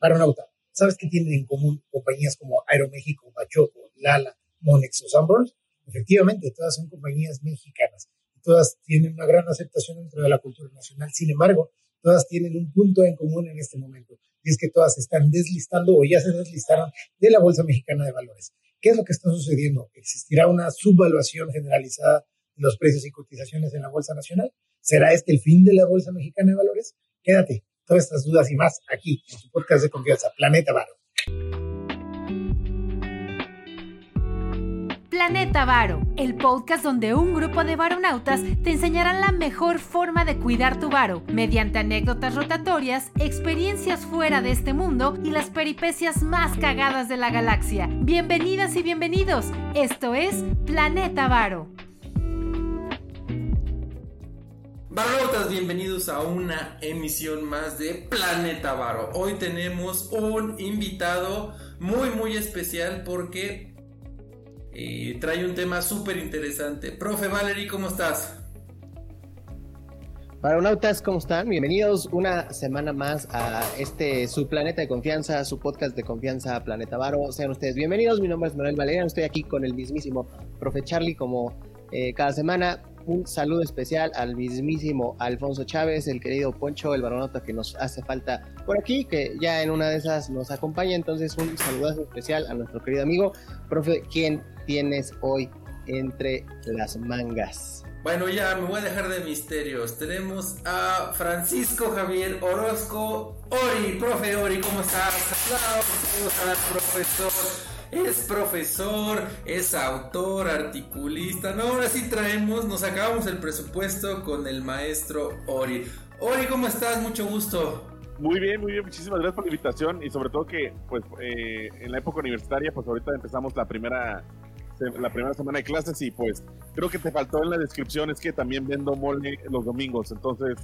Baronauta, ¿sabes qué tienen en común compañías como Aeroméxico, Bachoco, Lala, Monex o Sunburst? Efectivamente, todas son compañías mexicanas. Todas tienen una gran aceptación dentro de la cultura nacional. Sin embargo, todas tienen un punto en común en este momento. Y es que todas están deslistando o ya se deslistaron de la Bolsa Mexicana de Valores. ¿Qué es lo que está sucediendo? ¿Existirá una subvaluación generalizada de los precios y cotizaciones en la Bolsa Nacional? ¿Será este el fin de la Bolsa Mexicana de Valores? Quédate, todas estas dudas y más aquí en su podcast de confianza, Planeta Varo. Planeta Varo, el podcast donde un grupo de varonautas te enseñarán la mejor forma de cuidar tu varo, mediante anécdotas rotatorias, experiencias fuera de este mundo y las peripecias más cagadas de la galaxia. Bienvenidas y bienvenidos, esto es Planeta Varo. Varonautas, bienvenidos a una emisión más de Planeta Varo. Hoy tenemos un invitado muy muy especial porque trae un tema súper interesante. Profe Valery, ¿cómo estás? Paronautas, ¿cómo están? Bienvenidos una semana más a este su planeta de confianza, su podcast de confianza Planeta Varo. Sean ustedes bienvenidos. Mi nombre es Manuel Valeriano. Estoy aquí con el mismísimo profe Charlie como eh, cada semana. Un saludo especial al mismísimo Alfonso Chávez, el querido Poncho, el baronauta que nos hace falta por aquí, que ya en una de esas nos acompaña. Entonces, un saludazo especial a nuestro querido amigo, profe, quien tienes hoy entre las mangas? Bueno, ya me voy a dejar de misterios. Tenemos a Francisco Javier Orozco Ori. Profe Ori, ¿cómo estás? Aplausos al profesor. Es profesor, es autor, articulista. No, ahora sí traemos, nos acabamos el presupuesto con el maestro Ori. Ori, ¿cómo estás? Mucho gusto. Muy bien, muy bien, muchísimas gracias por la invitación y sobre todo que pues eh, en la época universitaria pues ahorita empezamos la primera la primera semana de clases y pues creo que te faltó en la descripción es que también vendo mole los domingos, entonces...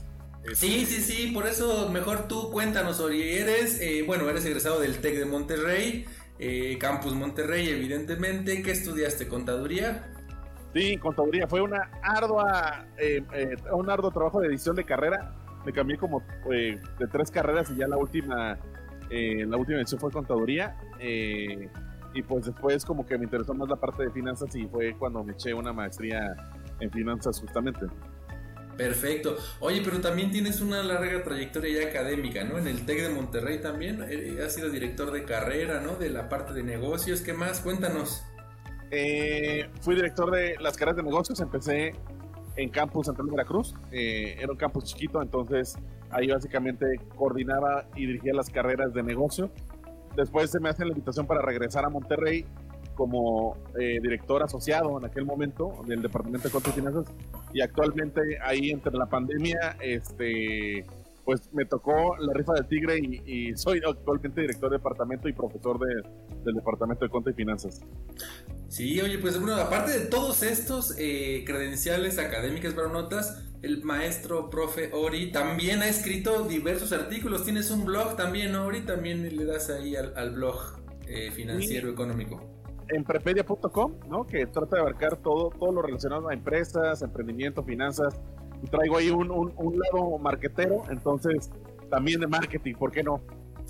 Sí, sí, sí, por eso mejor tú cuéntanos, Ori, eres, eh, bueno, eres egresado del TEC de Monterrey, eh, Campus Monterrey, evidentemente, ¿qué estudiaste? ¿Contaduría? Sí, contaduría, fue una ardua, eh, un arduo trabajo de edición de carrera, me cambié como de tres carreras y ya la última, la última edición fue contaduría, y pues después como que me interesó más la parte de finanzas y fue cuando me eché una maestría en finanzas justamente. Perfecto. Oye, pero también tienes una larga trayectoria ya académica, ¿no? En el TEC de Monterrey también. Eh, has sido director de carrera, ¿no? De la parte de negocios. ¿Qué más? Cuéntanos. Eh, fui director de las carreras de negocios. Empecé en Campus Central de Veracruz. Eh, era un campus chiquito, entonces ahí básicamente coordinaba y dirigía las carreras de negocio Después se me hace la invitación para regresar a Monterrey como eh, director asociado en aquel momento del Departamento de Cuentas y Finanzas y actualmente ahí entre la pandemia este pues me tocó la rifa del tigre y, soy actualmente director de departamento y profesor de, del departamento de cuentas y finanzas. Sí, oye, pues bueno, aparte de todos estos eh, credenciales académicas para notas, el maestro profe Ori también ha escrito diversos artículos. Tienes un blog también, Ori, también le das ahí al, blog eh, financiero económico. En prepedia.com, ¿no? Que trata de abarcar todo, todo lo relacionado a empresas, emprendimiento, finanzas y traigo ahí un, un, lado marquetero, entonces también de marketing, ¿por qué no?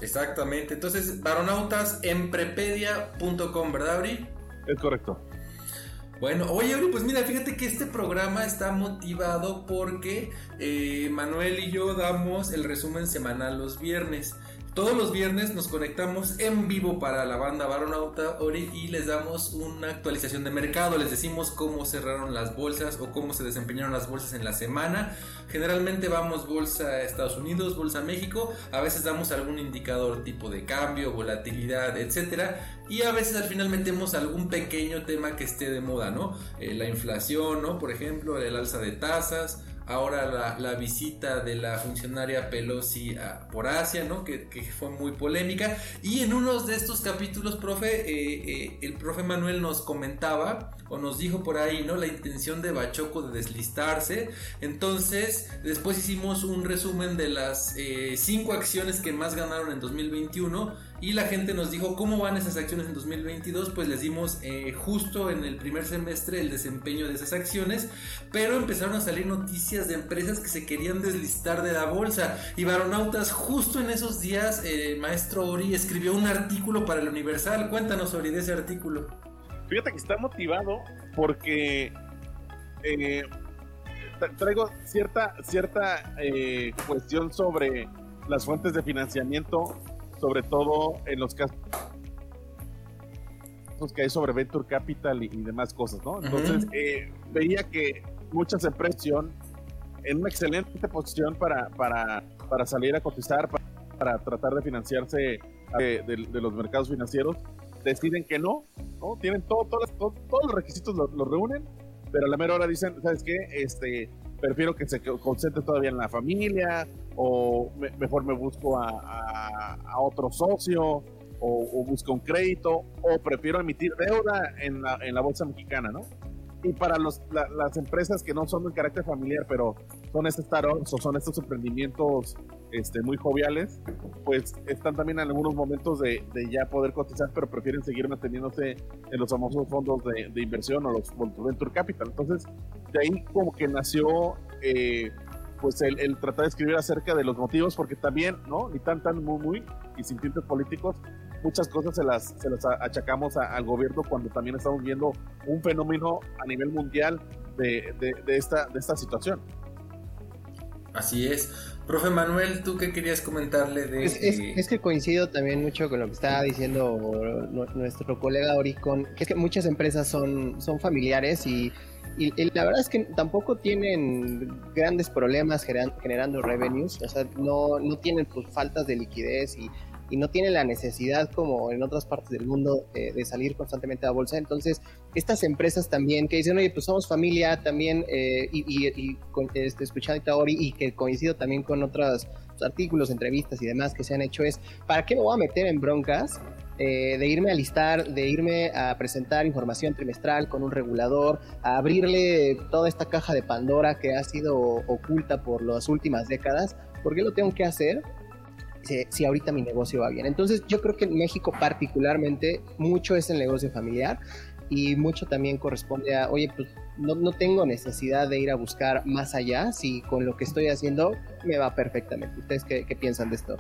Exactamente, entonces varonautas en prepedia.com, ¿verdad, Abri? Es correcto. Bueno, oye, Abri, pues mira, fíjate que este programa está motivado porque eh, Manuel y yo damos el resumen semanal los viernes. Todos los viernes nos conectamos en vivo para la banda Baronauta Ori y les damos una actualización de mercado. Les decimos cómo cerraron las bolsas o cómo se desempeñaron las bolsas en la semana. Generalmente vamos bolsa Estados Unidos, bolsa México. A veces damos algún indicador tipo de cambio, volatilidad, etcétera. Y a veces al final metemos algún pequeño tema que esté de moda, ¿no? Eh, la inflación, ¿no? Por ejemplo, el alza de tasas ahora la, visita de la funcionaria Pelosi por Asia, ¿no? Que, fue muy polémica. Y en uno de estos capítulos, profe, eh, eh, el profe Manuel nos comentaba o nos dijo por ahí, ¿no? La intención de Bachoco de deslistarse. Entonces, después hicimos un resumen de las eh, cinco acciones que más ganaron en 2021 y la gente nos dijo cómo van esas acciones en 2022, pues les dimos justo en el primer semestre el desempeño de esas acciones, pero empezaron a salir noticias de empresas que se querían deslistar de la bolsa. Y Baronautas, justo en esos días, el maestro Ori escribió un artículo para el Universal. Cuéntanos, Ori, de ese artículo. Fíjate que está motivado porque eh, traigo cierta, cierta eh, cuestión sobre las fuentes de financiamiento, sobre todo en los casos que hay sobre Venture Capital y, demás cosas, ¿no? Entonces, eh, veía que muchas empresas en una excelente posición para, para, para salir a cotizar, para, tratar de financiarse de, los mercados financieros, deciden que no, ¿no? Tienen todo, todos los requisitos los, reúnen, pero a la mera hora dicen, ¿sabes qué? Este, prefiero que se concentre todavía en la familia, o mejor me busco a, otro socio, o, busco un crédito, o prefiero emitir deuda en la, en la bolsa mexicana, ¿no? Y para los, las empresas que no son de carácter familiar, pero son estos startups o son estos emprendimientos este, muy joviales, pues están también en algunos momentos de, de, ya poder cotizar, pero prefieren seguir manteniéndose en los famosos fondos de, de inversión o los venture capital. Entonces, de ahí como que nació eh, pues el, el, tratar de escribir acerca de los motivos, porque también, ¿no? Ni tan, tan, muy, muy, y sin tintes políticos, muchas cosas se las, se las achacamos al gobierno cuando también estamos viendo un fenómeno a nivel mundial de, de, esta, de esta situación. Así es. Profe Manuel, ¿tú qué querías comentarle de...? Es, es, que coincido también mucho con lo que estaba diciendo nuestro colega Oricon, que es que muchas empresas son, son familiares y, y, la verdad es que tampoco tienen grandes problemas generando, revenues, o sea, no, no tienen pues, faltas de liquidez y y no tiene la necesidad como en otras partes del mundo eh, de salir constantemente a la bolsa. Entonces, estas empresas también que dicen, oye, pues somos familia también, eh, y, y, este, escuchando a Ori y que coincido también con otros artículos, entrevistas y demás que se han hecho, es, ¿para qué me voy a meter en broncas? Eh, de irme a listar, de irme a presentar información trimestral con un regulador, a abrirle toda esta caja de Pandora que ha sido oculta por las últimas décadas, ¿por qué lo tengo que hacer? Si, ahorita mi negocio va bien. Entonces yo creo que en México particularmente mucho es el negocio familiar y mucho también corresponde a, oye, pues no, no, tengo necesidad de ir a buscar más allá si con lo que estoy haciendo me va perfectamente. ¿Ustedes qué, piensan de esto?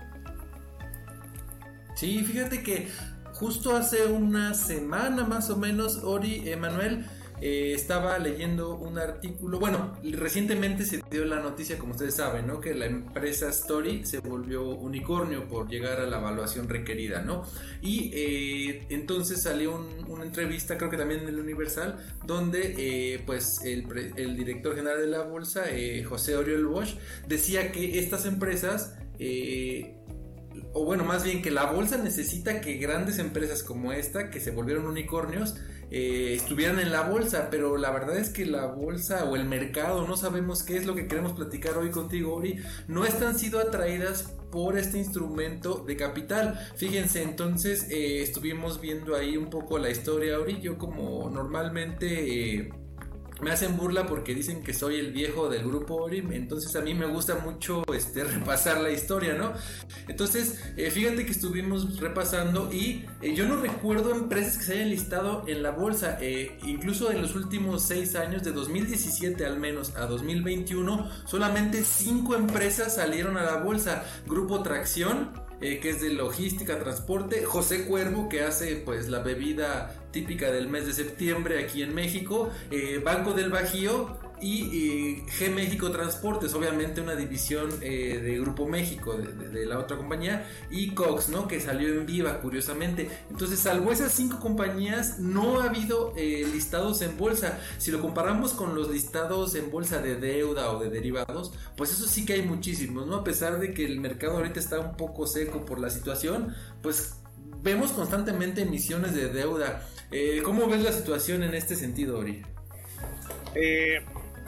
Sí, fíjate que justo hace una semana más o menos, Ori, Emanuel, estaba leyendo un artículo, bueno, recientemente se dio la noticia, como ustedes saben, ¿no? Que la empresa Story se volvió unicornio por llegar a la evaluación requerida, ¿no? Y eh, entonces salió una entrevista, creo que también en el Universal, donde eh, pues el, el, director general de la bolsa, José Oriol Bosch, decía que estas empresas o bueno, más bien que la bolsa necesita que grandes empresas como esta, que se volvieron unicornios, eh, estuvieran en la bolsa, pero la verdad es que la bolsa o el mercado, no sabemos qué es lo que queremos platicar hoy contigo, Ori, no están sido atraídas por este instrumento de capital. Fíjense, entonces eh, estuvimos viendo ahí un poco la historia, Ori, yo como normalmente... Eh, me hacen burla porque dicen que soy el viejo del grupo Orim, entonces a mí me gusta mucho este, repasar la historia, ¿no? Entonces, eh, fíjate que estuvimos repasando y eh, yo no recuerdo empresas que se hayan listado en la bolsa, eh, incluso en los últimos seis años, de 2017 al menos a 2021, solamente cinco empresas salieron a la bolsa, Grupo Tracción, que es de logística, transporte, José Cuervo, que hace pues la bebida típica del mes de septiembre aquí en México, eh, Banco del Bajío, y G México Transportes, obviamente una división eh, de Grupo México, de, la otra compañía, y Cox, ¿no? Que salió en viva, curiosamente. Entonces, salvo esas cinco compañías, no ha habido eh, listados en bolsa. Si lo comparamos con los listados en bolsa de deuda o de derivados, pues eso sí que hay muchísimos, ¿no? A pesar de que el mercado ahorita está un poco seco por la situación, pues vemos constantemente emisiones de deuda. Eh, ¿Cómo ves la situación en este sentido, Ori? Eh,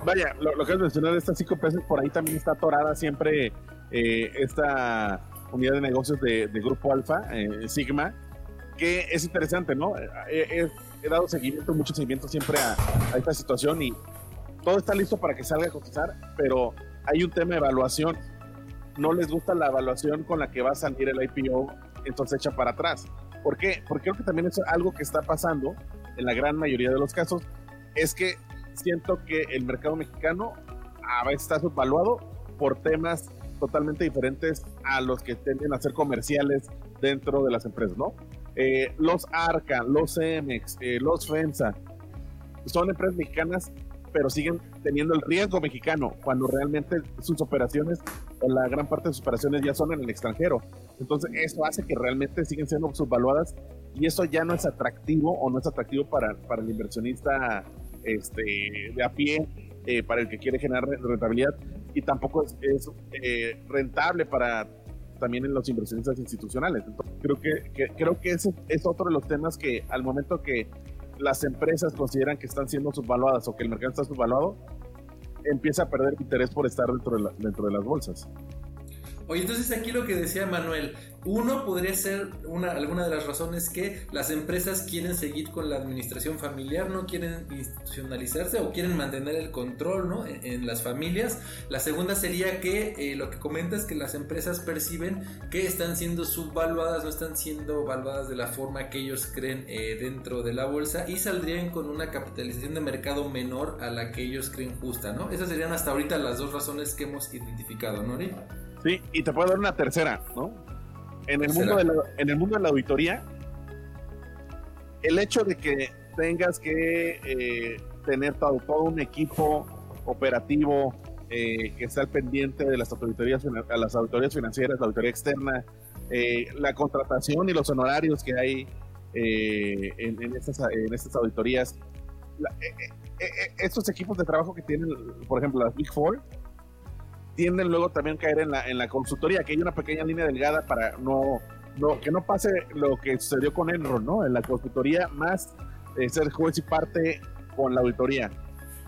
vaya, lo, que has mencionado de estas cinco pesos, por ahí también está atorada siempre eh, esta unidad de negocios de, Grupo Alfa, eh, Sigma, que es interesante, ¿no? He, dado seguimiento, mucho seguimiento siempre a, esta situación y todo está listo para que salga a cotizar, pero hay un tema de evaluación. No les gusta la evaluación con la que va a salir el IPO, entonces echa para atrás. ¿Por qué? Porque creo que también es algo que está pasando en la gran mayoría de los casos, es que siento que el mercado mexicano a veces está subvaluado por temas totalmente diferentes a los que tienden a ser comerciales dentro de las empresas, ¿no? Eh, los Arca, los Cemex, eh, los FEMSA, son empresas mexicanas, pero siguen teniendo el riesgo mexicano, cuando realmente sus operaciones, la gran parte de sus operaciones ya son en el extranjero. Entonces, eso hace que realmente siguen siendo subvaluadas y eso ya no es atractivo o no es atractivo para, para el inversionista este, de a pie, eh, para el que quiere generar rentabilidad y tampoco es, eh, rentable para también en los inversionistas institucionales. Entonces, creo que, creo que ese es otro de los temas que al momento que las empresas consideran que están siendo subvaluadas o que el mercado está subvaluado, empieza a perder interés por estar dentro de, dentro de las bolsas. Oye, entonces aquí lo que decía Manuel, uno podría ser una, alguna de las razones que las empresas quieren seguir con la administración familiar, no quieren institucionalizarse o quieren mantener el control ¿no? en, las familias. La segunda sería que eh, lo que comentas que las empresas perciben que están siendo subvaluadas, no están siendo valuadas de la forma que ellos creen eh, dentro de la bolsa y saldrían con una capitalización de mercado menor a la que ellos creen justa, ¿no? Esas serían hasta ahorita las dos razones que hemos identificado, ¿no, Sí, y te puedo dar una tercera, ¿no? En el, mundo de la, en el mundo de la auditoría, el hecho de que tengas que eh, tener todo, un equipo operativo eh, que está al pendiente de las auditorías, las auditorías financieras, la auditoría externa, eh, la contratación y los honorarios que hay en, en, estas, en estas auditorías, estos equipos de trabajo que tienen, por ejemplo, las Big Four, tienden luego también a caer en la, en la consultoría, que hay una pequeña línea delgada para no, no que no pase lo que sucedió con Enron, ¿no? En la consultoría más eh, ser juez y parte con la auditoría.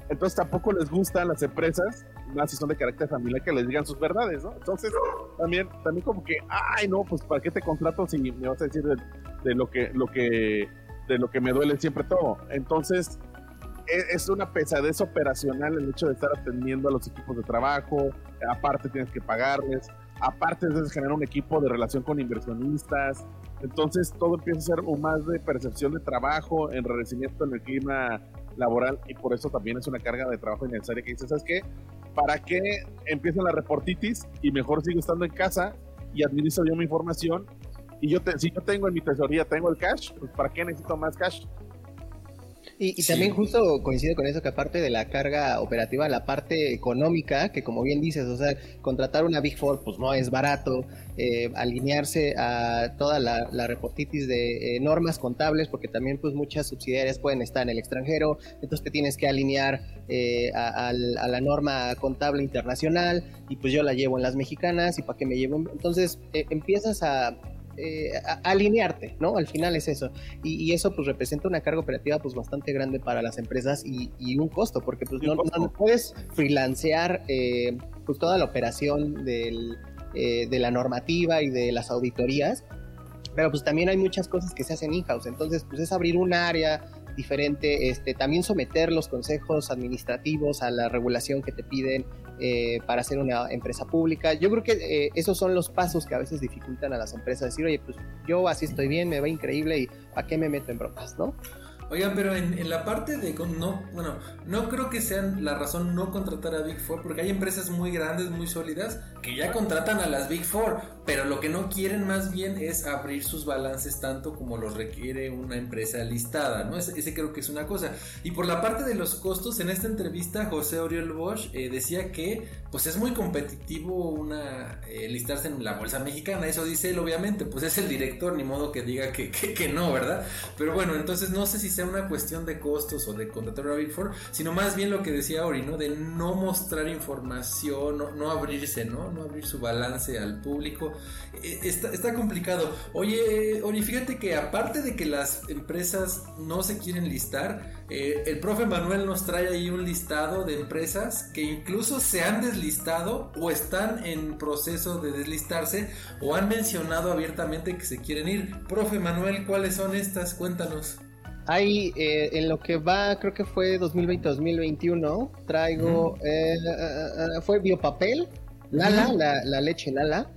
Entonces tampoco les gusta a las empresas, más si son de carácter familiar, que les digan sus verdades, ¿no? Entonces también, también como que, ay no, pues para qué te contrato si me vas a decir de, de lo que, lo que, de lo que me duele siempre todo. Entonces, es una pesadez operacional el hecho de estar atendiendo a los equipos de trabajo, aparte tienes que pagarles, aparte debes generar un equipo de relación con inversionistas, entonces todo empieza a ser un más de percepción de trabajo, enrarecimiento en el clima laboral y por eso también es una carga de trabajo innecesaria que dices, ¿sabes qué? ¿Para qué empieza la reportitis y mejor sigo estando en casa y administro yo mi información? Y yo si yo tengo en mi tesorería, tengo el cash, pues ¿para qué necesito más cash? Y, también justo coincide con eso que aparte de la carga operativa, la parte económica, que como bien dices, o sea, contratar una Big Four pues no es barato, eh, alinearse a toda la, reportitis de eh, normas contables, porque también pues muchas subsidiarias pueden estar en el extranjero, entonces te tienes que alinear eh, a, la norma contable internacional y pues yo la llevo en las mexicanas y para qué me llevo, entonces empiezas a eh, alinearte, ¿no? Al final es eso. Y, eso pues representa una carga operativa pues bastante grande para las empresas y, un costo, porque pues no, puedes freelancear eh, pues toda la operación del, eh, de la normativa y de las auditorías, pero pues también hay muchas cosas que se hacen in-house, entonces pues es abrir un área diferente, este, también someter los consejos administrativos a la regulación que te piden eh, para ser una empresa pública. Yo creo que eh, esos son los pasos que a veces dificultan a las empresas, decir, oye, pues yo así estoy bien, me va increíble y ¿para qué me meto en broncas, no? Oigan, pero en, la parte de no, bueno, no creo que sean la razón no contratar a Big Four, porque hay empresas muy grandes, muy sólidas, que ya contratan a las Big Four, pero lo que no quieren más bien es abrir sus balances tanto como los requiere una empresa listada, ¿no? Ese, creo que es una cosa. Y por la parte de los costos, en esta entrevista José Oriol Bosch eh, decía que pues es muy competitivo una eh, listarse en la bolsa mexicana, eso dice él obviamente, pues es el director, ni modo que diga que, que, que no, ¿verdad? Pero bueno, entonces no sé si sea una cuestión de costos o de contratar a Big Four, sino más bien lo que decía Ori, ¿no? De no mostrar información, no, abrirse, ¿no? No abrir su balance al público. E, está, complicado. Oye, Ori, fíjate que aparte de que las empresas no se quieren listar, eh, el profe Manuel nos trae ahí un listado de empresas que incluso se han deslistado o están en proceso de deslistarse o han mencionado abiertamente que se quieren ir. Profe Manuel, ¿cuáles son estas? Cuéntanos. Hay, eh, en lo que va, creo que fue 2020-2021, traigo, eh, eh, fue biopapel, Lala, la, leche Lala,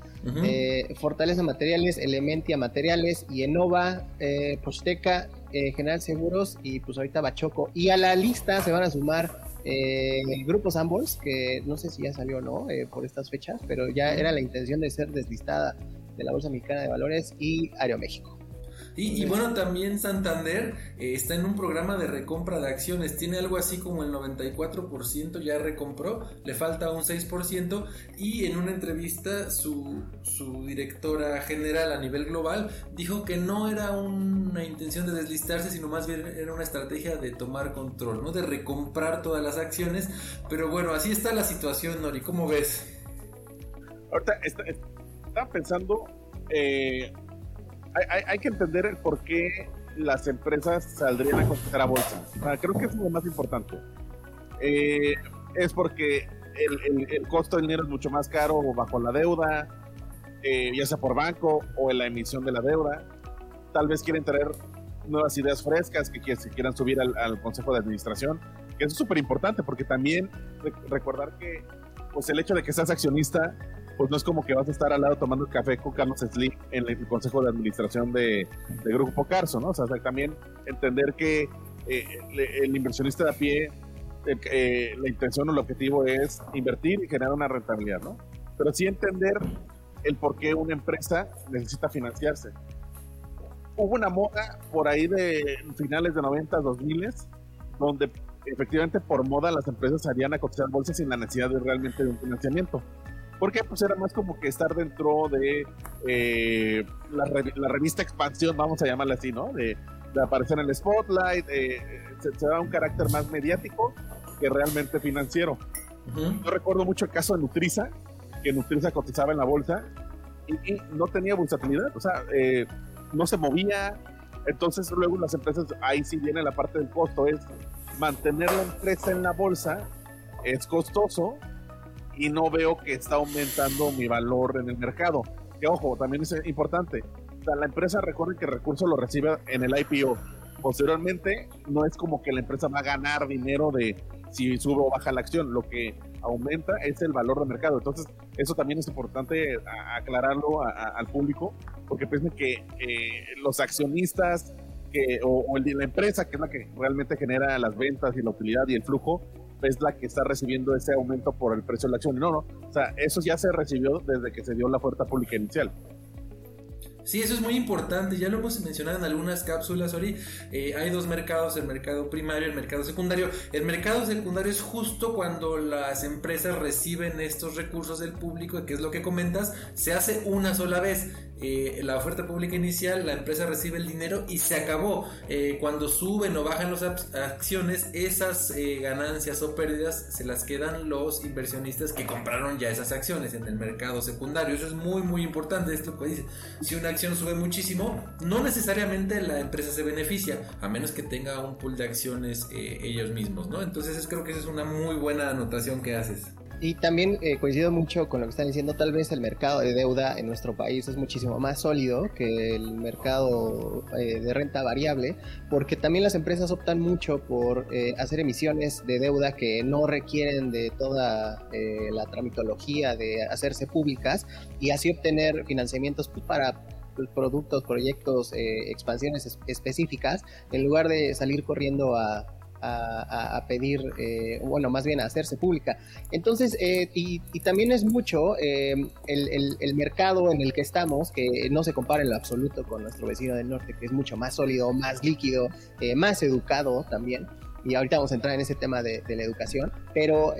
Fortaleza Materiales, Elementia Materiales, y Enova, Posteca, General Seguros y pues ahorita Bachoco. Y a la lista se van a sumar Eh, el grupo Sanborns, que no sé si ya salió o no eh, por estas fechas, pero ya era la intención de ser deslistada de la Bolsa Mexicana de Valores y Aeroméxico. Y, bueno, también Santander eh, está en un programa de recompra de acciones. Tiene algo así como el 94% ya recompró, le falta un 6%. Y en una entrevista, su, su directora general a nivel global dijo que no era una intención de deslistarse, sino más bien era una estrategia de tomar control, ¿no? De recomprar todas las acciones. Pero bueno, así está la situación, Nori. ¿Cómo ves? Ahorita estaba pensando. Eh, hay, que entender el por qué las empresas saldrían a cotizar a bolsa. creo que es lo más importante. Eh, es porque el, costo del dinero es mucho más caro bajo la deuda, eh, ya sea por banco o en la emisión de la deuda. Tal vez quieren traer nuevas ideas frescas que, quieran subir al, consejo de administración, que es súper importante porque también recordar que pues el hecho de que seas accionista pues no es como que vas a estar al lado tomando café con Carlos Slim en el consejo de administración de, Grupo Carso, ¿no? O sea, también entender que eh, el inversionista de a pie, eh, la intención o el objetivo es invertir y generar una rentabilidad, ¿no? Pero sí entender el por qué una empresa necesita financiarse. Hubo una moda por ahí de finales de 90, 2000, donde efectivamente por moda las empresas harían a cotizar bolsas sin la necesidad de realmente de un financiamiento porque pues era más como que estar dentro de eh, la, revista Expansión, vamos a llamarla así, ¿no? De, aparecer en el spotlight, eh, se, da un carácter más mediático que realmente financiero. Yo recuerdo mucho el caso de Nutriza, que Nutriza cotizaba en la bolsa y, no tenía bursatilidad, o sea, eh, no se movía. Entonces luego las empresas, ahí sí viene la parte del costo, es mantener la empresa en la bolsa, es costoso, y no veo que está aumentando mi valor en el mercado. Que ojo, también es importante. la empresa recuerda que el recurso lo recibe en el IPO. Posteriormente, no es como que la empresa va a ganar dinero de si sube o baja la acción. Lo que aumenta es el valor de mercado. Entonces, eso también es importante aclararlo al público, porque piensen que eh, los accionistas que, o, o la empresa, que es la que realmente genera las ventas y la utilidad y el flujo, es la que está recibiendo ese aumento por el precio de la acción. No, no, o sea, eso ya se recibió desde que se dio la oferta pública inicial. Sí, eso es muy importante, ya lo hemos mencionado en algunas cápsulas, Ori. Eh, hay dos mercados, el mercado primario y el mercado secundario. El mercado secundario es justo cuando las empresas reciben estos recursos del público, que es lo que comentas, se hace una sola vez. Eh, la oferta pública inicial, la empresa recibe el dinero y se acabó. Eh, cuando suben o bajan las acciones, esas ganancias o pérdidas se las quedan los inversionistas que compraron ya esas acciones en el mercado secundario. Eso es muy, muy importante. Esto que dice, si una sube muchísimo, no necesariamente la empresa se beneficia, a menos que tenga un pool de acciones eh, ellos mismos, ¿no? Entonces creo que esa es una muy buena anotación que haces. Y también eh, coincido mucho con lo que están diciendo, tal vez el mercado de deuda en nuestro país es muchísimo más sólido que el mercado eh, de renta variable, porque también las empresas optan mucho por hacer emisiones de deuda que no requieren de toda la tramitología de hacerse públicas y así obtener financiamientos pues, para productos, proyectos, eh, expansiones específicas, en lugar de salir corriendo a, pedir, eh, bueno, más bien a hacerse pública. Entonces, eh, y, también es mucho el, el, mercado en el que estamos, que no se compara en lo absoluto con nuestro vecino del norte, que es mucho más sólido, más líquido, más educado también. Y ahorita vamos a entrar en ese tema de, la educación, pero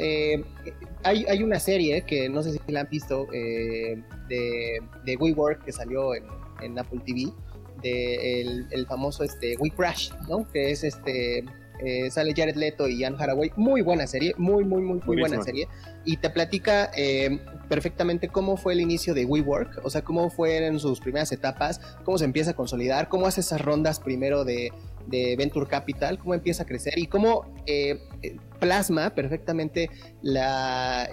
hay, hay, una serie que no sé si la han visto de, de WeWork que salió en, en Apple TV de el, famoso este We Crash, ¿no? Que es este eh, sale Jared Leto y Anne Haraway, muy buena serie, muy muy muy muy buena serie. Y te platica eh, perfectamente cómo fue el inicio de WeWork, o sea cómo fueron sus primeras etapas, cómo se empieza a consolidar, cómo hace esas rondas primero de, de Venture Capital, cómo empieza a crecer y cómo eh, plasma perfectamente la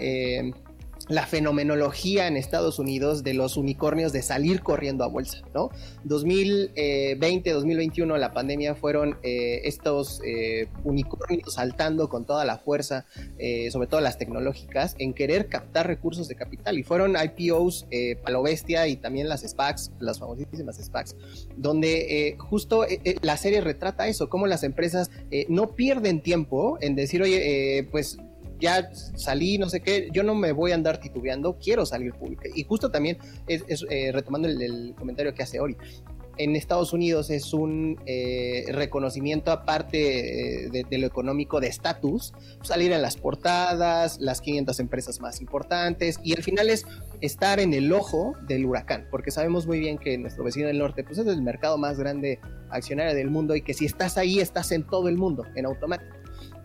la fenomenología en Estados Unidos de los unicornios de salir corriendo a bolsa, ¿no? 2020, 2021, la pandemia fueron eh, estos eh, unicornios saltando con toda la fuerza, eh, sobre todo las tecnológicas, en querer captar recursos de capital y fueron IPOs a lo bestia y también las SPACs, las famosísimas SPACs, donde justo la serie retrata eso, cómo las empresas no pierden tiempo en decir, oye, pues ya salí, no sé qué, yo no me voy a andar titubeando, quiero salir público. Y justo también, es, eh, retomando el, comentario que hace Ori, en Estados Unidos es un eh, reconocimiento aparte eh, de, lo económico de estatus, salir en las portadas, las 500 empresas más importantes y al final es estar en el ojo del huracán, porque sabemos muy bien que nuestro vecino del norte pues es el mercado más grande accionario del mundo y que si estás ahí estás en todo el mundo en automático.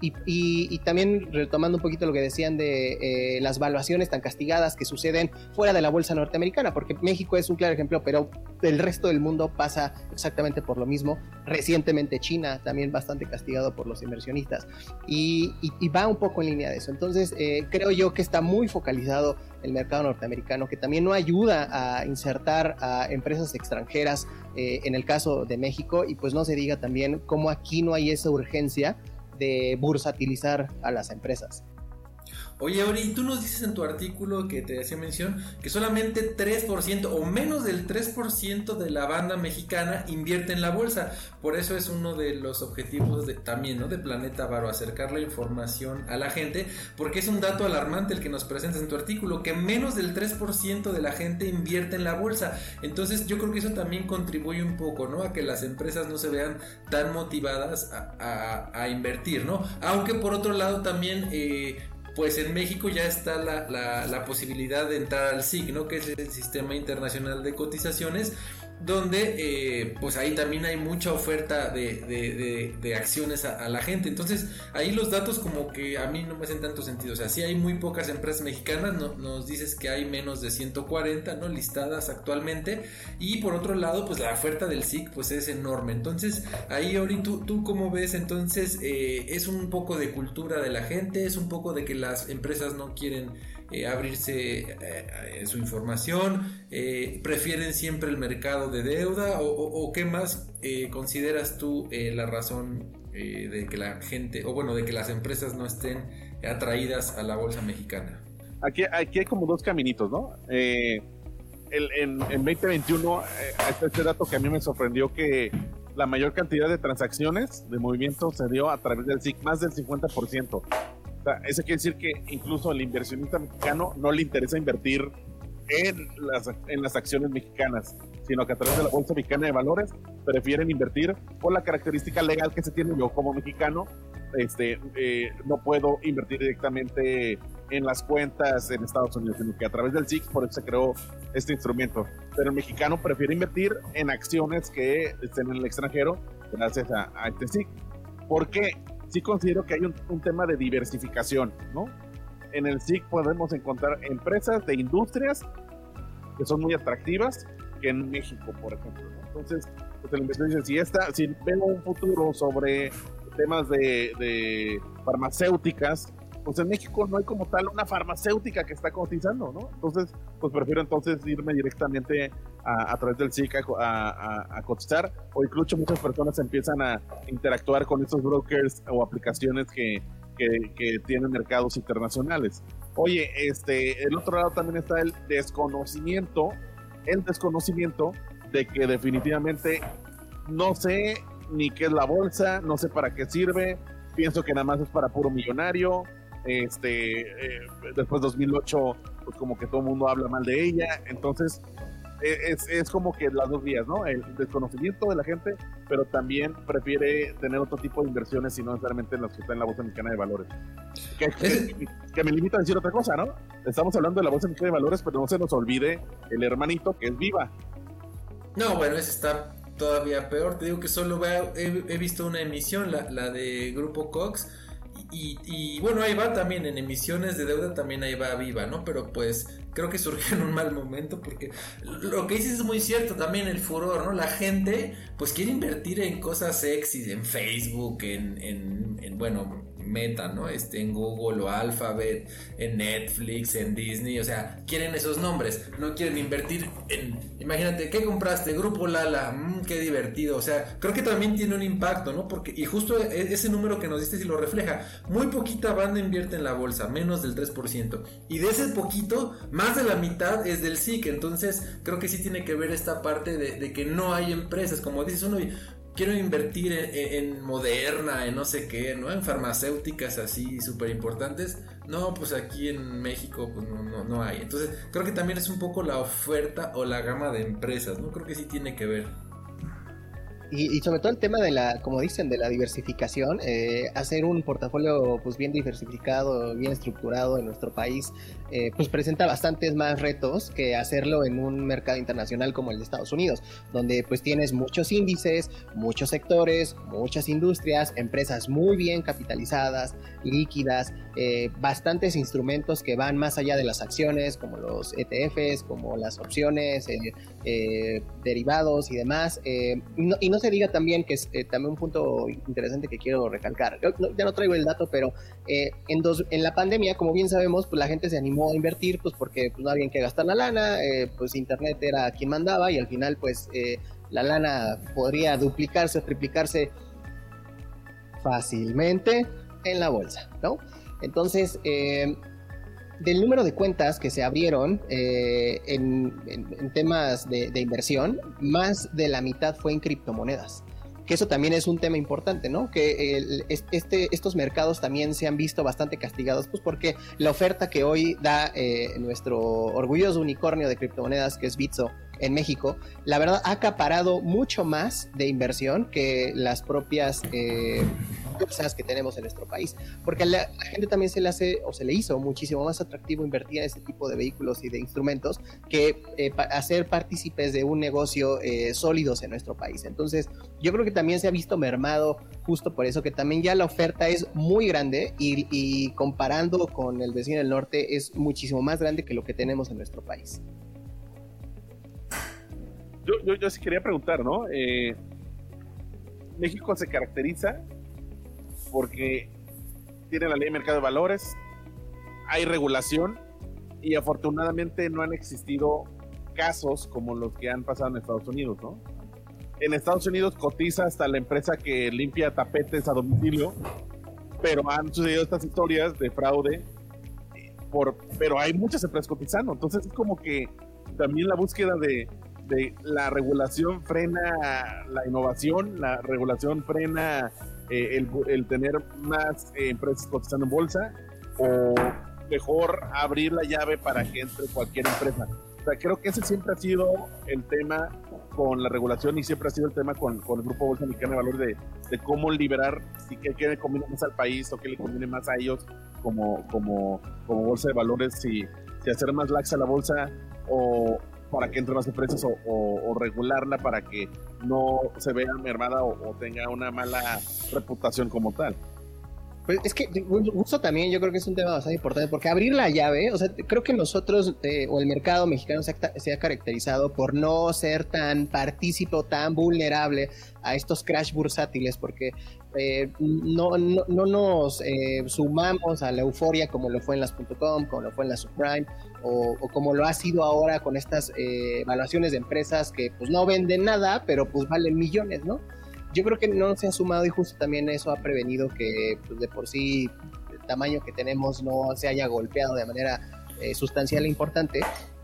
Y, también retomando un poquito lo que decían de eh, las valuaciones tan castigadas que suceden fuera de la bolsa norteamericana, porque México es un claro ejemplo, pero el resto del mundo pasa exactamente por lo mismo. Recientemente China también bastante castigado por los inversionistas y, va un poco en línea de eso. Entonces eh, creo yo que está muy focalizado el mercado norteamericano, que también no ayuda a insertar a empresas extranjeras eh, en el caso de México y pues no se diga también cómo aquí no hay esa urgencia de bursatilizar a las empresas. Oye, Ori, tú nos dices en tu artículo que te hacía mención que solamente 3% o menos del 3% de la banda mexicana invierte en la bolsa. Por eso es uno de los objetivos también ¿no? de Planeta Varo, acercar la información a la gente, porque es un dato alarmante el que nos presentas en tu artículo, que menos del 3% de la gente invierte en la bolsa. Entonces yo creo que eso también contribuye un poco ¿no? a que las empresas no se vean tan motivadas a, invertir, ¿no? Aunque por otro lado también... Eh, pues en México ya está la, la, posibilidad de entrar al SIC, ¿no? que es el Sistema Internacional de Cotizaciones, donde eh, pues ahí también hay mucha oferta de, acciones a, la gente. Entonces ahí los datos como que a mí no me hacen tanto sentido. O sea, si hay muy pocas empresas mexicanas, nos dices que hay menos de 140 ¿no? listadas actualmente. Y por otro lado, pues la oferta del SIC pues es enorme. Entonces ahí Ori, ¿tú, tú cómo ves? Entonces eh, es un poco de cultura de la gente, es un poco de que las empresas no quieren eh, abrirse eh, su información, eh, prefieren siempre el mercado de deuda o, qué más consideras tú la razón de que la gente, o bueno, de que las empresas no estén atraídas a la bolsa mexicana? Aquí, hay como dos caminitos, ¿no? en, en, 2021 está este dato que a mí me sorprendió que la mayor cantidad de transacciones de movimiento se dio a través del SIC, más del 50% eso quiere decir que incluso al inversionista mexicano no le interesa invertir en las, en las acciones mexicanas, sino que a través de la Bolsa Mexicana de Valores prefieren invertir por la característica legal que se tiene yo como mexicano. Este, eh, no puedo invertir directamente en las cuentas en Estados Unidos, sino que a través del SIX, por eso se creó este instrumento. Pero el mexicano prefiere invertir en acciones que estén en el extranjero gracias a, a este SIC. ¿Por qué? Sí considero que hay un, tema de diversificación, ¿no? En el SIC podemos encontrar empresas de industrias que son muy atractivas que en México, por ejemplo. Entonces, pues el inversor dice, si, esta, si veo un futuro sobre temas de, de farmacéuticas, pues en México no hay como tal una farmacéutica que está cotizando, ¿no? Entonces, pues prefiero entonces irme directamente a, través del SIC a, cotizar, o incluso muchas personas empiezan a interactuar con estos brokers o aplicaciones que, que, tienen mercados internacionales. Oye, este, el otro lado también está el desconocimiento, el desconocimiento de que definitivamente no sé ni qué es la bolsa, no sé para qué sirve, pienso que nada más es para puro millonario, este, eh, después 2008, pues como que todo el mundo habla mal de ella. Entonces, e, es, es, como que las dos vías, ¿no? El desconocimiento de la gente, pero también prefiere tener otro tipo de inversiones y no necesariamente en las que está en la Bolsa Mexicana de Valores. Que, que, me limita a decir otra cosa, ¿no? Estamos hablando de la Bolsa Mexicana de Valores, pero no se nos olvide el hermanito que es Viva. No, bueno, ese está todavía peor. Te digo que solo he, he visto una emisión, la, la de Grupo Cox y, bueno, ahí va también, en emisiones de deuda también ahí va viva, ¿no? Pero pues creo que surge en un mal momento porque lo que dices es muy cierto también, el furor, ¿no? La gente pues quiere invertir en cosas sexy, en Facebook, en, en, bueno, Meta, ¿no? Este, en Google o Alphabet, en Netflix, en Disney, o sea, quieren esos nombres, no quieren invertir en, imagínate, ¿qué compraste? Grupo Lala, mmm, qué divertido, o sea, creo que también tiene un impacto, ¿no? Porque, y justo e, ese número que nos diste si lo refleja, muy poquita banda invierte en la bolsa, menos del 3%, y de ese poquito, más de la mitad es del SIC, entonces creo que sí tiene que ver esta parte de, de que no hay empresas, como dices uno, quiero invertir en, Moderna, en no sé qué, ¿no? En farmacéuticas así súper importantes. No, pues aquí en México pues no, no, hay. Entonces creo que también es un poco la oferta o la gama de empresas, ¿no? Creo que sí tiene que ver. Y, sobre todo el tema de la, como dicen, de la diversificación, eh, hacer un portafolio pues bien diversificado, bien estructurado en nuestro país, eh, pues presenta bastantes más retos que hacerlo en un mercado internacional como el de Estados Unidos, donde pues tienes muchos índices, muchos sectores, muchas industrias, empresas muy bien capitalizadas, líquidas, eh, bastantes instrumentos que van más allá de las acciones, como los ETFs, como las opciones, derivados y demás. y no se diga también que es eh, también un punto interesante que quiero recalcar. ya no traigo el dato, pero eh, en, dos, en la pandemia, como bien sabemos, pues la gente se animó invertir, pues porque pues, no había que gastar la lana, eh, pues Internet era quien mandaba y al final, pues la lana podría duplicarse o triplicarse fácilmente en la bolsa, ¿no? Entonces, del número de cuentas que se abrieron eh, en, temas de, inversión, más de la mitad fue en criptomonedas. Que eso también es un tema importante, ¿no? Que este, estos mercados también se han visto bastante castigados, pues porque la oferta que hoy da eh, nuestro orgulloso unicornio de criptomonedas, que es Bitso, en México, la verdad ha acaparado mucho más de inversión que las propias eh, que tenemos en nuestro país. Porque a la, gente también se le hace o se le hizo muchísimo más atractivo invertir en este tipo de vehículos y de instrumentos que eh, hacer partícipes de un negocio eh, sólidos en nuestro país. Entonces, yo creo que también se ha visto mermado justo por eso, que también ya la oferta es muy grande y, y comparando con el vecino del norte es muchísimo más grande que lo que tenemos en nuestro país yo, yo, sí quería preguntar, ¿no? Eh, México se caracteriza porque tiene la ley de mercado de valores, hay regulación y afortunadamente no han existido casos como los que han pasado en Estados Unidos, ¿no? En Estados Unidos cotiza hasta la empresa que limpia tapetes a domicilio, pero han sucedido estas historias de fraude, por, pero hay muchas empresas cotizando, entonces es como que también la búsqueda de, la regulación frena la innovación, la regulación frena eh, el, tener más eh, empresas cotizando en bolsa o mejor abrir la llave para que entre cualquier empresa. O sea, creo que ese siempre ha sido el tema con la regulación y siempre ha sido el tema con, con el Grupo Bolsa Mexicana de Valores de, cómo liberar y qué, le conviene más al país o qué le conviene más a ellos como, como, como bolsa de valores, si, si hacer más laxa la bolsa o, para que entre más empresas o, regularla para que no se vea mermada o, tenga una mala reputación como tal. Pues es que justo también yo creo que es un tema bastante importante porque abrir la llave, o sea, creo que nosotros eh, o el mercado mexicano se ha, caracterizado por no ser tan partícipe tan vulnerable a estos crash bursátiles porque eh, no, no, no, nos eh, sumamos a la euforia como lo fue en las .com, como lo fue en las subprime o, como lo ha sido ahora con estas evaluaciones de empresas que pues no venden nada pero pues valen millones, ¿no? yo creo que no se ha sumado y justo también eso ha prevenido que pues, de por sí el tamaño que tenemos no se haya golpeado de manera eh, sustancial e importante.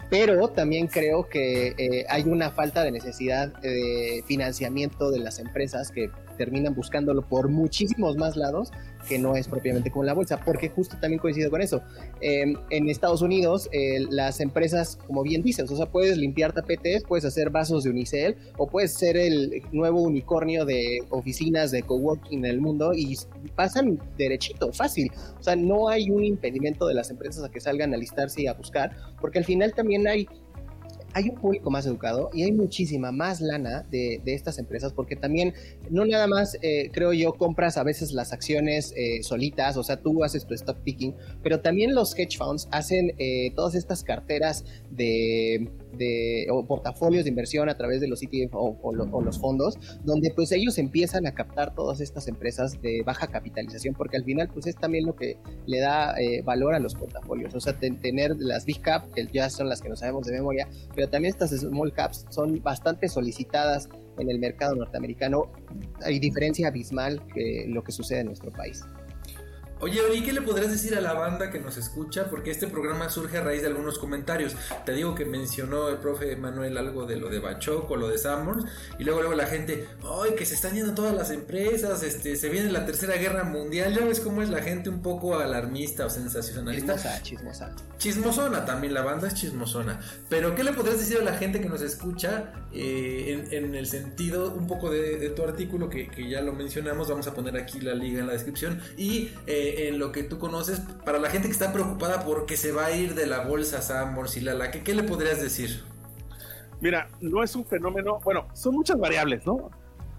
Pero también creo que eh, hay una falta de necesidad de financiamiento de las empresas que terminan buscándolo por muchísimos más lados que no es propiamente como la bolsa, porque justo también coincido con eso. Em, en Estados Unidos, eh, las empresas, como bien dices, o sea, puedes limpiar tapetes, puedes hacer vasos de unicel, o puedes ser el nuevo unicornio de oficinas de coworking en el mundo y pasan derechito, fácil. O sea, no hay un impedimento de las empresas a que salgan a listarse y a buscar, porque al final también hay hay un público más educado y hay muchísima más lana de, estas empresas porque también no nada más, eh, creo yo, compras a veces las acciones eh, solitas, o sea, tú haces tu stock picking, pero también los hedge funds hacen eh, todas estas carteras de de o portafolios de inversión a través de los ETF o, los fondos, donde pues ellos empiezan a captar todas estas empresas de baja capitalización, porque al final pues es también lo que le da eh, valor a los portafolios, o sea, tener las big cap, que ya son las que no sabemos de memoria, pero también estas small caps son bastante solicitadas en el mercado norteamericano, hay diferencia abismal que lo que sucede en nuestro país. Oye, ¿y qué le podrías decir a la banda que nos escucha? Porque este programa surge a raíz de algunos comentarios. Te digo que mencionó el profe Manuel algo de lo de Bachoco, lo de Samuels, y luego luego la gente, ¡ay, que se están yendo todas las empresas! Este, se viene la tercera guerra mundial. Ya ves cómo es la gente un poco alarmista o sensacionalista. Chismosa, chismosa. Chismosona también, la banda es chismosona. Pero, ¿qué le podrías decir a la gente que nos escucha eh, en, el sentido un poco de, tu artículo que, que, ya lo mencionamos? Vamos a poner aquí la liga en la descripción. Y. Eh, en lo que tú conoces, para la gente que está preocupada porque se va a ir de la bolsa Sambors y Lala, ¿qué, ¿qué le podrías decir? Mira, no es un fenómeno, bueno, son muchas variables, ¿no?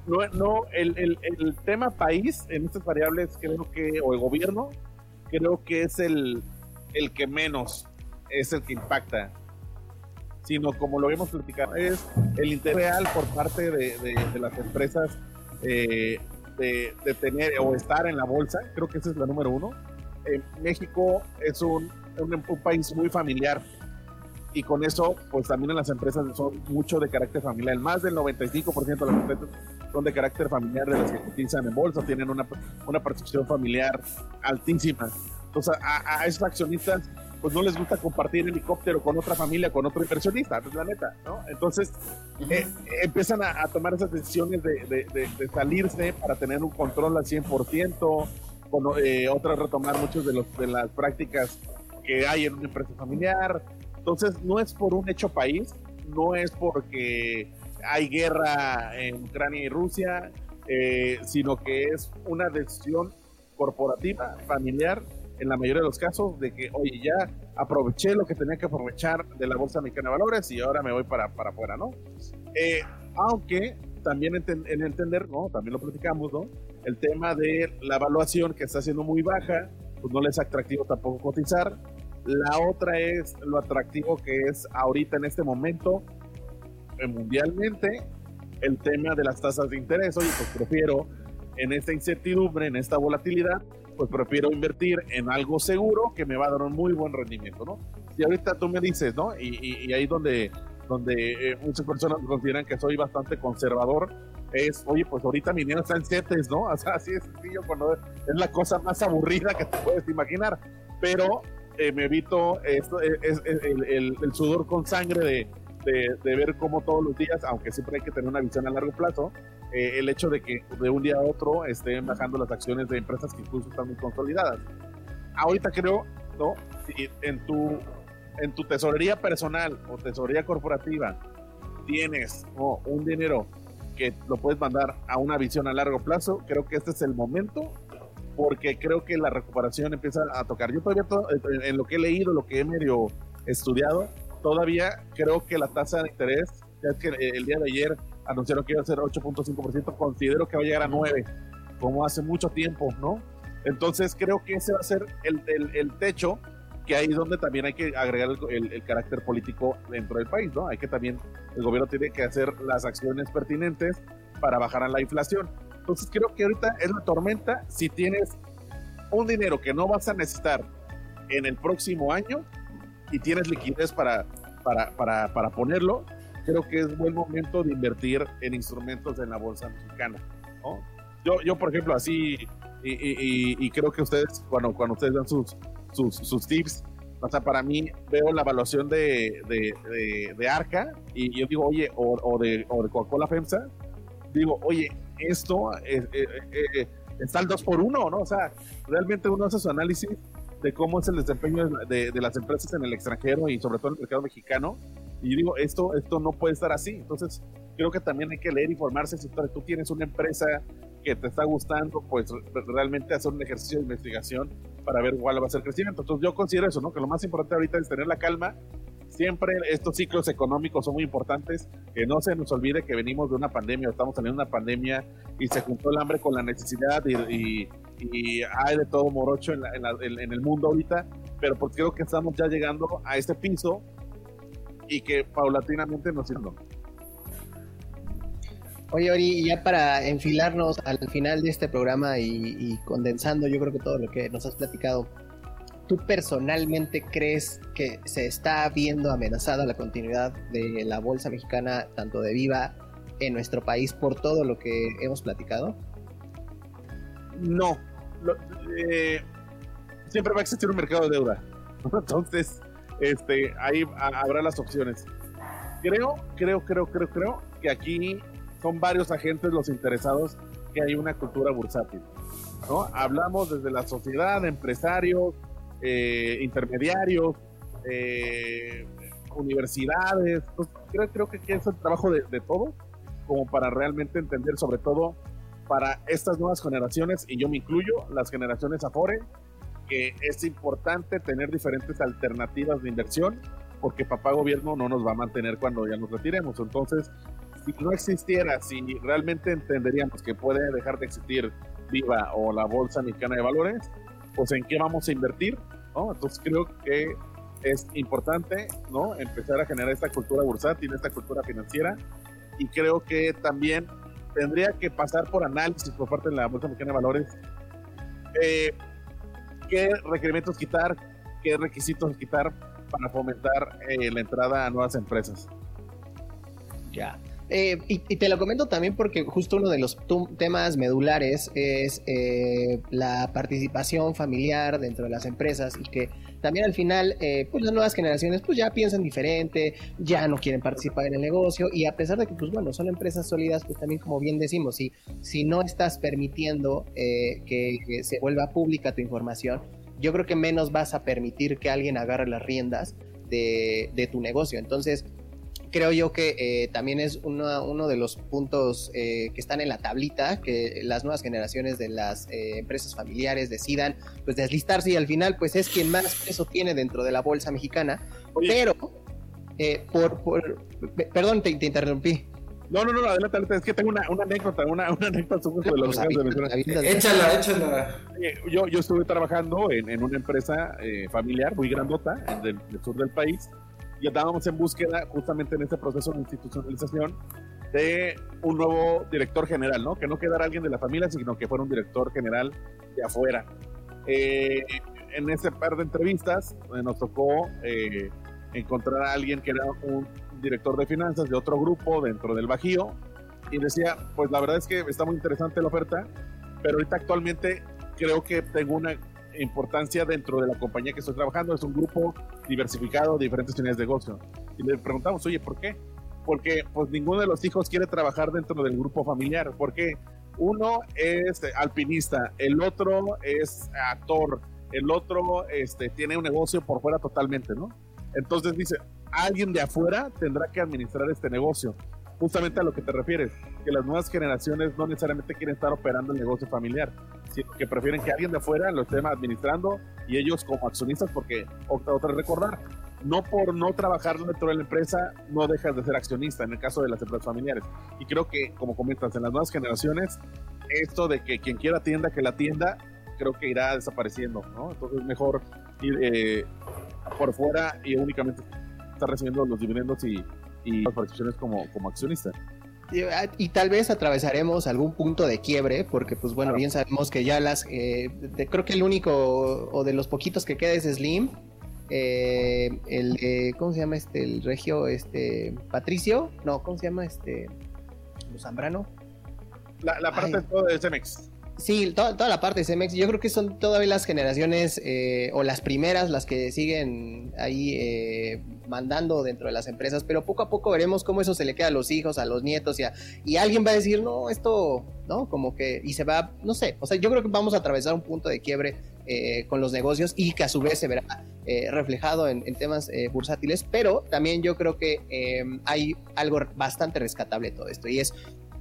No, el tema país en estas variables creo que, o el gobierno, creo que es el, el que menos es el que impacta sino como lo hemos platicado, es el interés real por parte de, de, las empresas eh, de, tener o estar en la bolsa, creo que esa es la número uno. México es un, un, país muy familiar y con eso, pues también las empresas son mucho de carácter familiar. Más del 95% de las empresas son de carácter familiar de las que cotizan en bolsa, tienen una, una percepción familiar altísima. Entonces, a, a esos accionistas pues no les gusta compartir helicóptero con otra familia, con otro inversionista, es la neta, ¿no? Entonces eh, empiezan a, tomar esas decisiones de, de, salirse para tener un control al 100%, con, eh, otras retomar muchas de, los, de las prácticas que hay en una empresa familiar. Entonces no es por un hecho país, no es porque hay guerra en Ucrania y Rusia, eh, sino que es una decisión corporativa, familiar, en la mayoría de los casos de que, oye, ya aproveché lo que tenía que aprovechar de la Bolsa Mexicana de Valores y ahora me voy para, para afuera, ¿no? Eh, aunque también en, entender, ¿no? También lo platicamos, ¿no? El tema de la evaluación que está siendo muy baja, pues no les es atractivo tampoco cotizar. La otra es lo atractivo que es ahorita en este momento eh, mundialmente el tema de las tasas de interés. Oye, pues prefiero en esta incertidumbre, en esta volatilidad, pues prefiero invertir en algo seguro que me va a dar un muy buen rendimiento, ¿no? Y ahorita tú me dices, ¿no? Y, ahí donde, donde eh, muchas personas consideran que soy bastante conservador, es, oye, pues ahorita mi dinero está en CETES, ¿no? O sea, así es sencillo cuando es la cosa más aburrida que te puedes imaginar. Pero eh, me evito esto, eh, es, el, sudor con sangre de, de, de, ver cómo todos los días, aunque siempre hay que tener una visión a largo plazo, eh, el hecho de que de un día a otro estén bajando las acciones de empresas que incluso están muy consolidadas. Ahorita creo, ¿no? Si en tu, en tu tesorería personal o tesorería corporativa tienes un dinero que lo puedes mandar a una visión a largo plazo, creo que este es el momento porque creo que la recuperación empieza a tocar. Yo todavía, en lo que he leído, lo que he medio estudiado, todavía creo que la tasa de interés, ya es que el día de ayer anunciaron que iba a ser 8.5%, considero que va a llegar a 9, como hace mucho tiempo, ¿no? Entonces creo que ese va a ser el, el, techo, que ahí es donde también hay que agregar el, el, carácter político dentro del país, ¿no? Hay que también, el gobierno tiene que hacer las acciones pertinentes para bajar a la inflación. Entonces creo que ahorita es la tormenta, si tienes un dinero que no vas a necesitar en el próximo año y tienes liquidez para, para, para, para ponerlo, creo que es buen momento de invertir en instrumentos en la bolsa mexicana. ¿no? Yo, yo, por ejemplo, así, y, y, creo que ustedes, cuando, cuando ustedes dan sus, sus, sus, tips, o sea, para mí veo la evaluación de, de, de, Arca y yo digo, oye, o, o de, o de Coca-Cola FEMSA, digo, oye, esto es, eh, eh, eh, está al 2 por 1 ¿no? O sea, realmente uno hace su análisis de cómo es el desempeño de, de, las empresas en el extranjero y sobre todo en el mercado mexicano y digo, esto, esto no puede estar así. Entonces, creo que también hay que leer, informarse. Si tú tienes una empresa que te está gustando, pues realmente hacer un ejercicio de investigación para ver cuál va a ser el crecimiento. Entonces, yo considero eso, ¿no? Que lo más importante ahorita es tener la calma siempre estos ciclos económicos son muy importantes, que no se nos olvide que venimos de una pandemia, estamos teniendo una pandemia y se juntó el hambre con la necesidad y, hay de todo morocho en, en, el mundo ahorita, pero porque creo que estamos ya llegando a este piso y que paulatinamente nos sirve. Oye, Ori, ya para enfilarnos al final de este programa y, condensando, yo creo que todo lo que nos has platicado, ¿tú personalmente crees que se está viendo amenazada la continuidad de la bolsa mexicana, tanto de Viva, en nuestro país por todo lo que hemos platicado? No. Eh, siempre va a existir un mercado de deuda. Entonces, este, ahí habrá las opciones. Creo, creo, creo, creo, creo que aquí son varios agentes los interesados que hay una cultura bursátil. ¿no? Hablamos desde la sociedad, empresarios, eh, intermediarios, eh, universidades. creo, creo que es el trabajo de, de todos, como para realmente entender, sobre todo para estas nuevas generaciones, y yo me incluyo, las generaciones Afore, que es importante tener diferentes alternativas de inversión, porque papá gobierno no nos va a mantener cuando ya nos retiremos. Entonces, si no existiera, si realmente entenderíamos que puede dejar de existir Viva o la Bolsa Mexicana de Valores, pues en qué vamos a invertir, ¿no? Entonces creo que es importante, ¿no? Empezar a generar esta cultura bursátil, esta cultura financiera, y creo que también tendría que pasar por análisis por parte de la Bolsa Mexicana de Valores eh, qué requerimientos quitar, qué requisitos quitar para fomentar eh, la entrada a nuevas empresas. Ya. Eh, y, te lo comento también porque justo uno de los temas medulares es eh, la participación familiar dentro de las empresas y que también al final eh, pues las nuevas generaciones pues ya piensan diferente, ya no quieren participar en el negocio y a pesar de que pues bueno son empresas sólidas pues también como bien decimos si, si no estás permitiendo que, se vuelva pública tu información yo creo que menos vas a permitir que alguien agarre las riendas de, de tu negocio. Entonces creo yo que eh, también es uno de los puntos eh, que están en la tablita, que las nuevas generaciones de las eh, empresas familiares decidan pues deslistarse y al final pues es quien más peso tiene dentro de la bolsa mexicana. Pero, por, por, perdón, te, interrumpí. No, no, no, adelante, adelante. Es que tengo una, una anécdota, una, una anécdota sobre lo que de Échala, échala. Yo, yo estuve trabajando en, en una empresa familiar muy grandota en el, el sur del país y estábamos en búsqueda justamente en este proceso de institucionalización de un nuevo director general, ¿no? Que no quedara alguien de la familia, sino que fuera un director general de afuera. Eh, en ese par de entrevistas eh, nos tocó eh, encontrar a alguien que era un director de finanzas de otro grupo dentro del Bajío y decía, pues la verdad es que está muy interesante la oferta, pero ahorita actualmente creo que tengo una importancia dentro de la compañía que estoy trabajando. Es un grupo diversificado de diferentes unidades de negocio. Y le preguntamos, oye, ¿por qué? Porque pues ninguno de los hijos quiere trabajar dentro del grupo familiar. Porque uno es alpinista, el otro es actor, el otro este, tiene un negocio por fuera totalmente, ¿no? Entonces dice, alguien de afuera tendrá que administrar este negocio justamente a lo que te refieres, que las nuevas generaciones no necesariamente quieren estar operando el negocio familiar, sino que prefieren que alguien de afuera lo esté administrando y ellos como accionistas, porque otra recordar, no por no trabajar dentro de la empresa no dejas de ser accionista en el caso de las empresas familiares. Y creo que, como comentas, en las nuevas generaciones, esto de que quien quiera tienda, que la tienda, creo que irá desapareciendo, ¿no? Entonces mejor ir eh, por fuera y únicamente estar recibiendo los dividendos y, y participaciones como, como accionista. Ah, y, tal vez atravesaremos algún punto de quiebre, porque pues bueno, bien sabemos que ya las, eh, creo que el único o de los poquitos que queda es Slim, eh, el, ¿cómo se llama este? El regio, este, Patricio, no, ¿cómo se llama este? Zambrano. La, la parte de todo de Cemex. Sí, toda, la parte de Cemex, yo creo que son todavía las generaciones eh, o las primeras las que siguen ahí eh, mandando dentro de las empresas, pero poco a poco veremos cómo eso se le queda a los hijos, a los nietos y, y alguien va a decir, no, esto, ¿no? Como que, y se va, no sé, o sea, yo creo que vamos a atravesar un punto de quiebre eh, con los negocios y que a su vez se verá reflejado en, temas bursátiles, pero también yo creo que hay algo bastante rescatable todo esto y es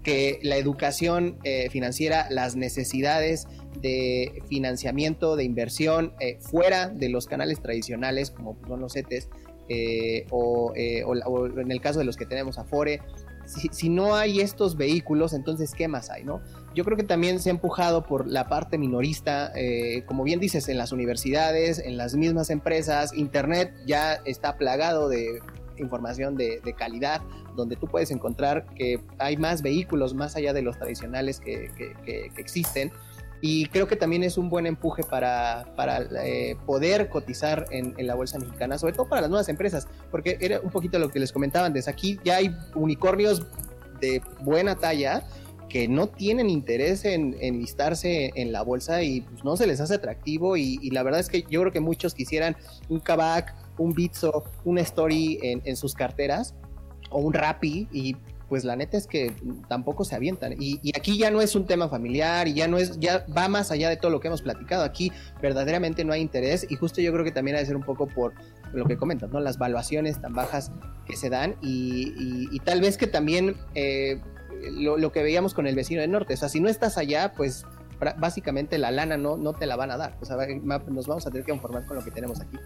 que la educación eh, financiera, las necesidades de financiamiento, de inversión eh, fuera de los canales tradicionales como son los CETES, eh, o, en el caso de los que tenemos Afore, si, no hay estos vehículos, entonces, ¿qué más hay, no? Yo creo que también se ha empujado por la parte minorista, como bien dices, en las universidades, en las mismas empresas, Internet ya está plagado de información de, calidad, donde tú puedes encontrar que hay más vehículos más allá de los tradicionales que, existen. Y creo que también es un buen empuje para, para eh, poder cotizar en, la bolsa mexicana, sobre todo para las nuevas empresas, porque era un poquito lo que les comentaba antes. Aquí ya hay unicornios de buena talla que no tienen interés en, listarse en la bolsa y pues, no se les hace atractivo y, y, la verdad es que yo creo que muchos quisieran un Kavak un Bitso, una Story en, sus carteras o un Rappi y pues la neta es que tampoco se avientan. Y, aquí ya no es un tema familiar y ya no es, ya va más allá de todo lo que hemos platicado. Aquí verdaderamente no hay interés y justo yo creo que también ha de ser un poco por lo que comentas, ¿no? Las valuaciones tan bajas que se dan y, tal vez que también eh, lo, que veíamos con el vecino del norte, o sea, si no estás allá, pues básicamente la lana no, no te la van a dar. O sea, nos vamos a tener que conformar con lo que tenemos aquí.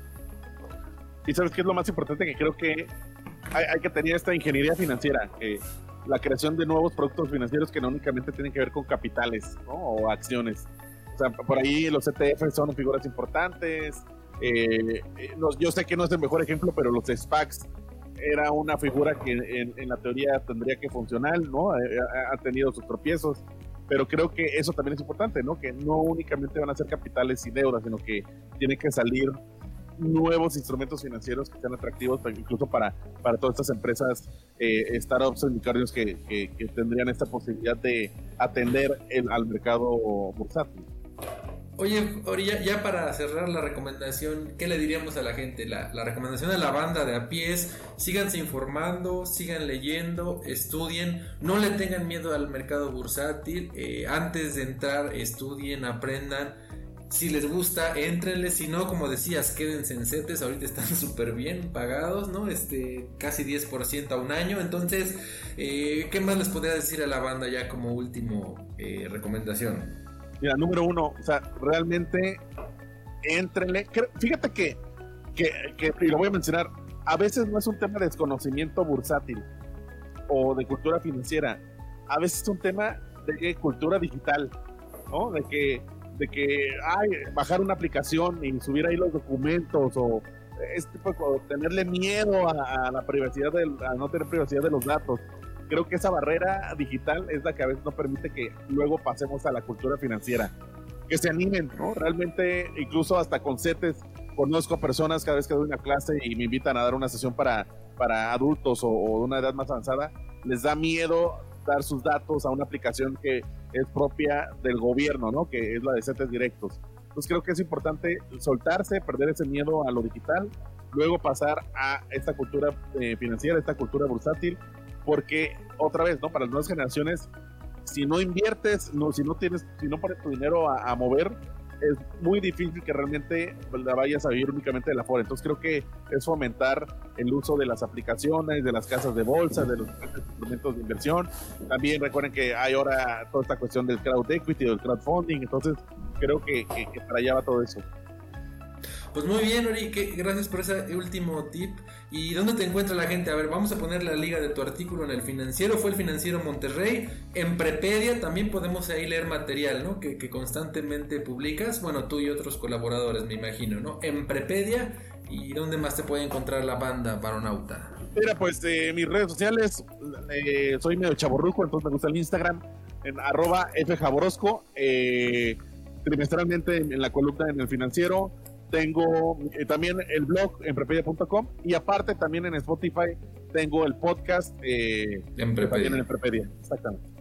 Y sabes qué es lo más importante que creo que hay, que tener esta ingeniería financiera, la creación de nuevos productos financieros que no únicamente tienen que ver con capitales o acciones. O sea, por ahí los ETF son figuras importantes. Eh, eh, yo sé que no es el mejor ejemplo, pero los SPACs era una figura que en, la teoría tendría que funcionar, ¿no? Eh, ha, tenido sus tropiezos, pero creo que eso también es importante, ¿no? Que no únicamente van a ser capitales y deudas, sino que tiene que salir nuevos instrumentos financieros que sean atractivos incluso para, para todas estas empresas, eh, startups, unicornios que, que, tendrían esta posibilidad de atender el, al mercado bursátil. Oye, Ori, ya, para cerrar la recomendación, ¿qué le diríamos a la gente? La, la recomendación de la banda de a pies, síganse informando, sigan leyendo, estudien, no le tengan miedo al mercado bursátil, eh, antes de entrar estudien, aprendan si les gusta, entrenle. Si no, como decías, quédense en CETES. Ahorita están súper bien pagados, ¿no? Este, casi 10% a un año. Entonces, eh, ¿qué más les podría decir a la banda ya como último eh, recomendación? Mira, número uno, o sea, realmente entrenle. Fíjate que, que, que, y lo voy a mencionar, a veces no es un tema de desconocimiento bursátil o de cultura financiera. A veces es un tema de cultura digital, ¿no? De que de que ay, bajar una aplicación y subir ahí los documentos o este tenerle miedo a, la privacidad del, a no tener privacidad de los datos. Creo que esa barrera digital es la que a veces no permite que luego pasemos a la cultura financiera. Que se animen, ¿no? Realmente, incluso hasta con CETES, conozco personas cada vez que doy una clase y me invitan a dar una sesión para, para adultos o de una edad más avanzada, les da miedo dar sus datos a una aplicación que es propia del gobierno, ¿no? Que es la de CETES directos. Entonces creo que es importante soltarse, perder ese miedo a lo digital, luego pasar a esta cultura eh, financiera, esta cultura bursátil, porque otra vez, ¿no? Para las nuevas generaciones, si no inviertes, no, si no tienes, si no pones tu dinero a mover, es muy difícil que realmente la vayas a vivir únicamente de la fuera. Entonces creo que es fomentar el uso de las aplicaciones, de las casas de bolsa, de los instrumentos de inversión. También recuerden que hay ahora toda esta cuestión del crowd equity, del crowdfunding. Entonces creo que para allá va todo eso. Pues muy bien, Ori, gracias por ese último tip. ¿Y dónde te encuentra la gente? A ver, vamos a poner la liga de tu artículo en el financiero. Fue el financiero Monterrey. En Prepedia también podemos ahí leer material, ¿no? Que, constantemente publicas. Bueno, tú y otros colaboradores, me imagino, ¿no? En Prepedia. ¿Y dónde más te puede encontrar la banda Baronauta? Mira, pues eh, mis redes sociales, eh, soy medio chaborruco, entonces me gusta el Instagram, en arroba fjaborosco, eh, trimestralmente en, la columna en el financiero, tengo eh, también el blog en prepedia.com y aparte también en Spotify tengo el podcast eh, en Prepedia. En Prepedia, exactamente.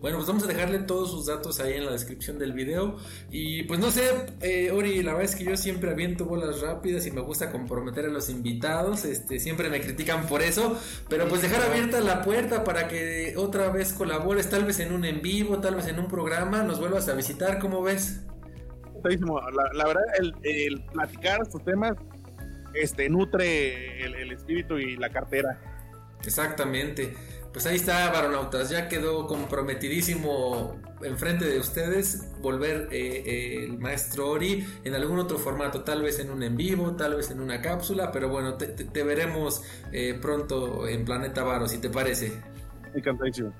Bueno, pues vamos a dejarle todos sus datos ahí en la descripción del video. Y pues no sé, eh, Ori, la verdad es que yo siempre aviento bolas rápidas y me gusta comprometer a los invitados. Este, siempre me critican por eso. Pero pues dejar abierta la puerta para que otra vez colabores, tal vez en un en vivo, tal vez en un programa, nos vuelvas a visitar, ¿cómo ves? La, verdad, el, platicar estos temas este, nutre el, espíritu y la cartera. Exactamente. pues ahí está, varonautas, ya quedó comprometidísimo enfrente de ustedes volver eh, eh, el maestro Ori en algún otro formato, tal vez en un en vivo, tal vez en una cápsula, pero bueno, te, veremos eh, pronto en Planeta Varo, si te parece. Encantadísimo.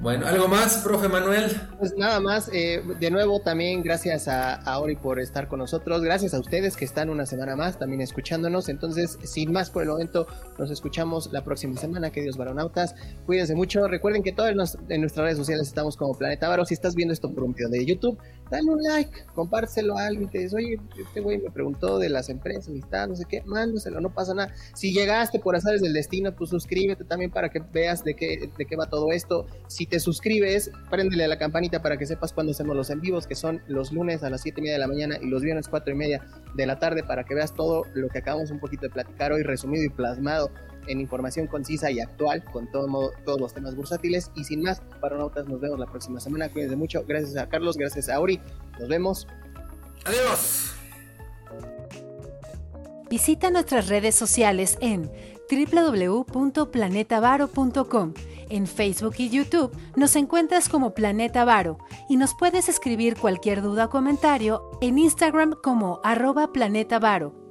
Bueno, ¿algo más, profe Manuel? Pues nada más, eh, de nuevo también gracias a, Ori por estar con nosotros, gracias a ustedes que están una semana más también escuchándonos, entonces sin más por el momento nos escuchamos la próxima semana, queridos varonautas, cuídense mucho, recuerden que todas en nuestras redes sociales estamos como Planeta Varo, si estás viendo esto por un video de YouTube, dale un like, compártelo a alguien. Que dice, oye, este güey me preguntó de las empresas y está, no sé qué, mándoselo, no pasa nada, si llegaste por azares del destino, pues suscríbete también para que veas de qué, de qué va todo esto, si te suscribes, préndele a la campanita para que sepas cuando hacemos los en vivos, que son los lunes a las 7 y media de la mañana y los viernes 4 y media de la tarde, para que veas todo lo que acabamos un poquito de platicar hoy, resumido y plasmado en información concisa y actual con todo todos los temas bursátiles. Y sin más, Paronautas, nos vemos la próxima semana. Cuídense mucho. Gracias a Carlos, gracias a Ori. Nos vemos. Adiós. Visita nuestras redes sociales en www.planetavaro.com en Facebook y YouTube nos encuentras como Planeta Varo y nos puedes escribir cualquier duda o comentario en Instagram como arroba Planeta Varo